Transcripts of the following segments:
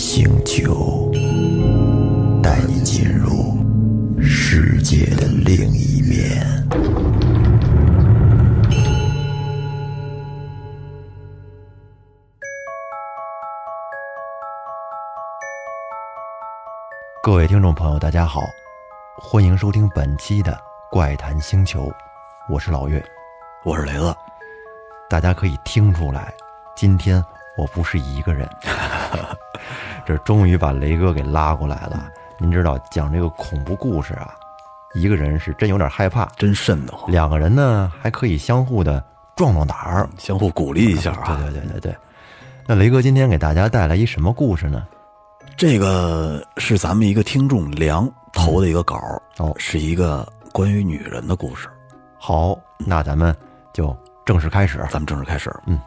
星球，带你进入世界的另一面。各位听众朋友，大家好，欢迎收听本期的《怪谈星球》，我是老岳。我是雷子，大家可以听出来，今天我不是一个人，这终于把雷哥给拉过来了。您知道讲这个恐怖故事啊，一个人是真有点害怕，真瘆得慌，两个人呢还可以相互的壮壮胆儿。相互鼓励一下对啊。对对对对。那雷哥今天给大家带来一什么故事呢？这个是咱们一个听众梁投的一个稿儿，哦是一个关于女人的故事。好，那咱们就正式开始。咱们正式开始。嗯，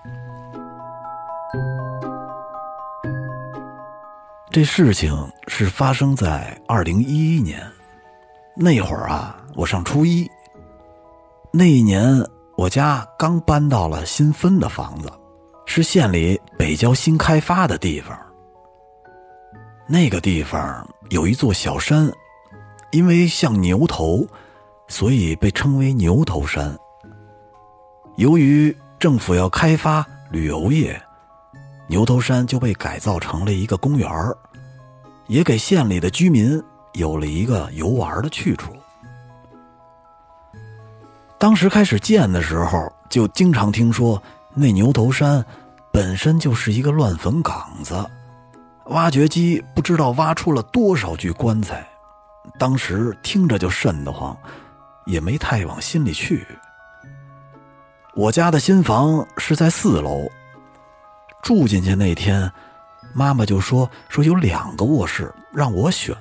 这事情是发生在二零一一年，那会儿啊，我上初一。那一年，我家刚搬到了新分的房子，是县里北郊新开发的地方。那个地方有一座小山，因为像牛头，所以被称为牛头山。由于政府要开发旅游业，牛头山就被改造成了一个公园也给县里的居民有了一个游玩的去处。当时开始建的时候，就经常听说那牛头山本身就是一个乱坟岗子，挖掘机不知道挖出了多少具棺材，当时听着就瘆得慌，也没太往心里去。我家的新房是在四楼，住进去那天，妈妈就说说有两个卧室让我选，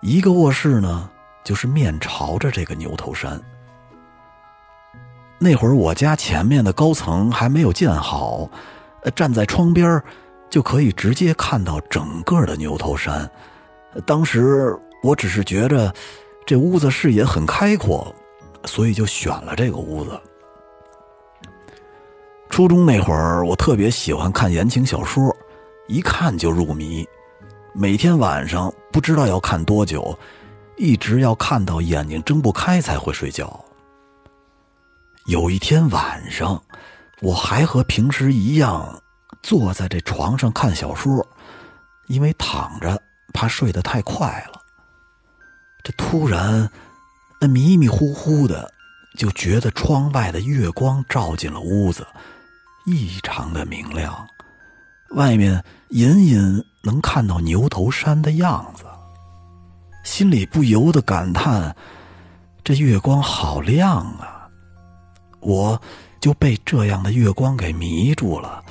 一个卧室呢就是面朝着这个牛头山。那会儿我家前面的高层还没有建好，呃站在窗边就可以直接看到整个的牛头山。当时我只是觉着这屋子视野很开阔，所以就选了这个屋子。初中那会儿，我特别喜欢看言情小说，一看就入迷。每天晚上不知道要看多久，一直要看到眼睛睁不开才会睡觉。有一天晚上，我还和平时一样坐在这床上看小说，因为躺着怕睡得太快了。这突然，那迷迷糊糊的，就觉得窗外的月光照进了屋子。异常的明亮，外面隐隐能看到牛头山的样子，心里不由得感叹：这月光好亮啊！我就被这样的月光给迷住了，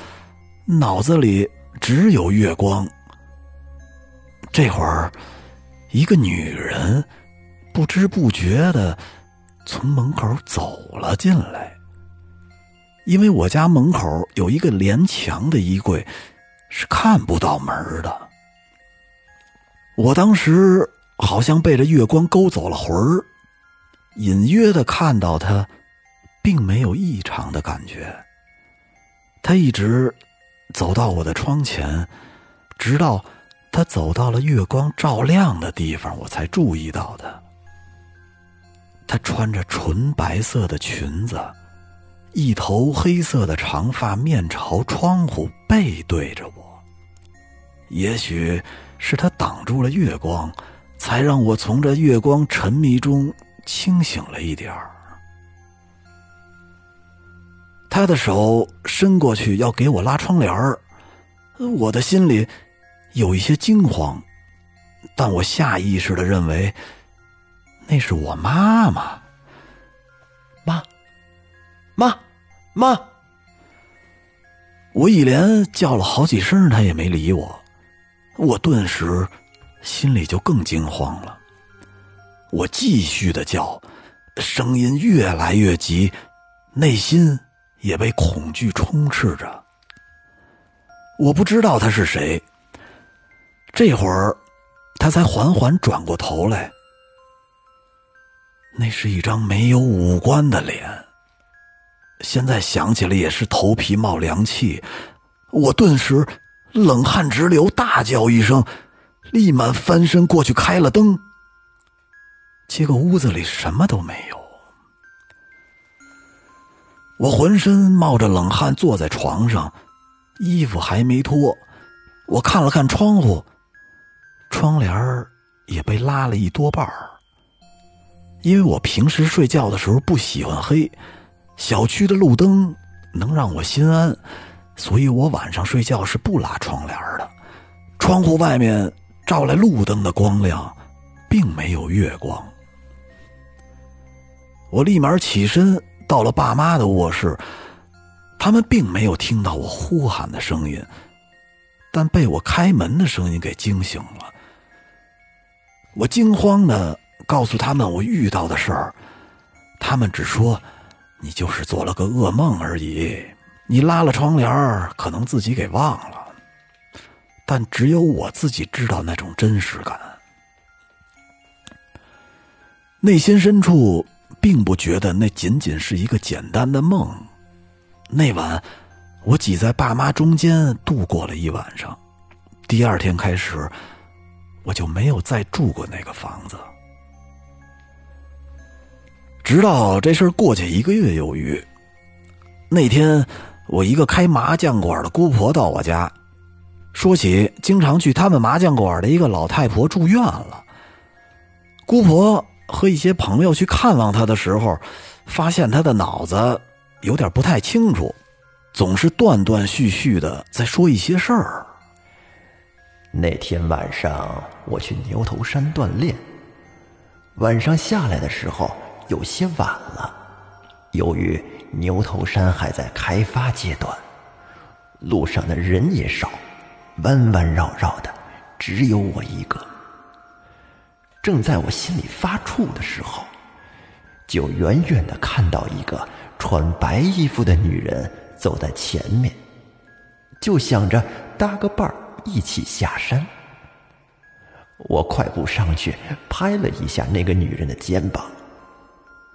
脑子里只有月光。这会儿，一个女人不知不觉的从门口走了进来。因为我家门口有一个连墙的衣柜，是看不到门的。我当时好像被这月光勾走了魂儿，隐约的看到他，并没有异常的感觉。他一直走到我的窗前，直到他走到了月光照亮的地方，我才注意到他。他穿着纯白色的裙子。一头黑色的长发，面朝窗户，背对着我。也许是他挡住了月光，才让我从这月光沉迷中清醒了一点儿。他的手伸过去要给我拉窗帘儿，我的心里有一些惊慌，但我下意识的认为那是我妈妈。妈。妈！我一连叫了好几声，他也没理我。我顿时心里就更惊慌了。我继续的叫，声音越来越急，内心也被恐惧充斥着。我不知道他是谁。这会儿，他才缓缓转过头来。那是一张没有五官的脸。现在想起来也是头皮冒凉气，我顿时冷汗直流，大叫一声，立马翻身过去开了灯。结果屋子里什么都没有。我浑身冒着冷汗坐在床上，衣服还没脱。我看了看窗户，窗帘也被拉了一多半因为我平时睡觉的时候不喜欢黑，小区的路灯能让我心安，所以我晚上睡觉是不拉窗帘的。窗户外面照来路灯的光亮，并没有月光。我立马起身到了爸妈的卧室，他们并没有听到我呼喊的声音，但被我开门的声音给惊醒了。我惊慌的告诉他们我遇到的事儿，他们只说：“你就是做了个噩梦而已，你拉了窗帘可能自己给忘了。”但只有我自己知道那种真实感，内心深处。并不觉得那仅仅是一个简单的梦。那晚，我挤在爸妈中间度过了一晚上。第二天开始，我就没有再住过那个房子。直到这事儿过去一个月有余，那天我一个开麻将馆的姑婆到我家，说起经常去他们麻将馆的一个老太婆住院了。姑婆。和一些朋友去看望他的时候，发现他的脑子有点不太清楚，总是断断续续的在说一些事儿。那天晚上我去牛头山锻炼，晚上下来的时候有些晚了。由于牛头山还在开发阶段，路上的人也少，弯弯绕绕的，只有我一个。正在我心里发怵的时候，就远远的看到一个穿白衣服的女人走在前面，就想着搭个伴儿一起下山。我快步上去拍了一下那个女人的肩膀，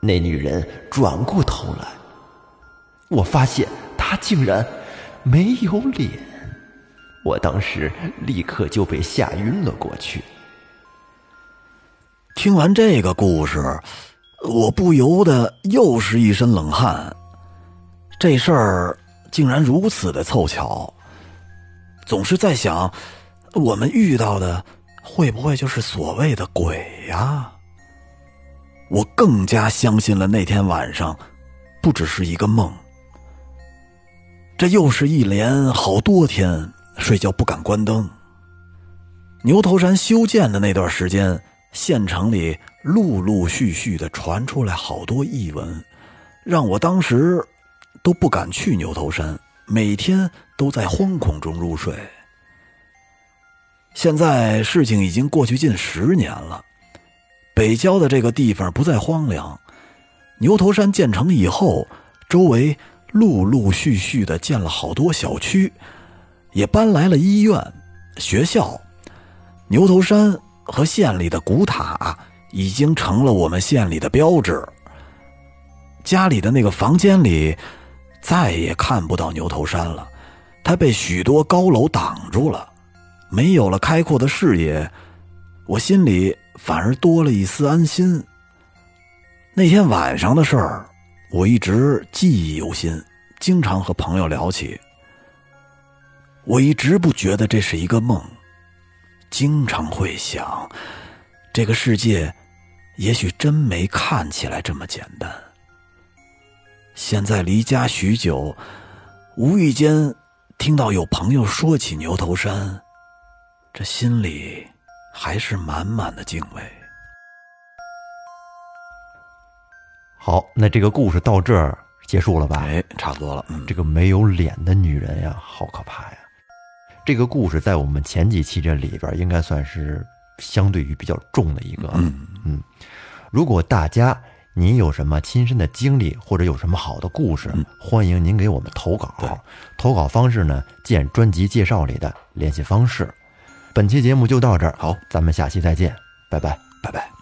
那女人转过头来，我发现她竟然没有脸，我当时立刻就被吓晕了过去。听完这个故事，我不由得又是一身冷汗。这事儿竟然如此的凑巧，总是在想，我们遇到的会不会就是所谓的鬼呀？我更加相信了那天晚上不只是一个梦。这又是一连好多天睡觉不敢关灯。牛头山修建的那段时间。县城里陆陆续续的传出来好多异闻，让我当时都不敢去牛头山，每天都在惶恐中入睡。现在事情已经过去近十年了，北郊的这个地方不再荒凉。牛头山建成以后，周围陆陆续续的建了好多小区，也搬来了医院、学校。牛头山。和县里的古塔已经成了我们县里的标志。家里的那个房间里再也看不到牛头山了，它被许多高楼挡住了，没有了开阔的视野，我心里反而多了一丝安心。那天晚上的事儿，我一直记忆犹新，经常和朋友聊起。我一直不觉得这是一个梦。经常会想，这个世界也许真没看起来这么简单。现在离家许久，无意间听到有朋友说起牛头山，这心里还是满满的敬畏。好，那这个故事到这儿结束了吧？哎，差不多了。这个没有脸的女人呀，好可怕呀！这个故事在我们前几期这里边应该算是相对于比较重的一个。嗯嗯，如果大家您有什么亲身的经历或者有什么好的故事，欢迎您给我们投稿。投稿方式呢，见专辑介绍里的联系方式。本期节目就到这儿，好，咱们下期再见，拜拜，拜拜。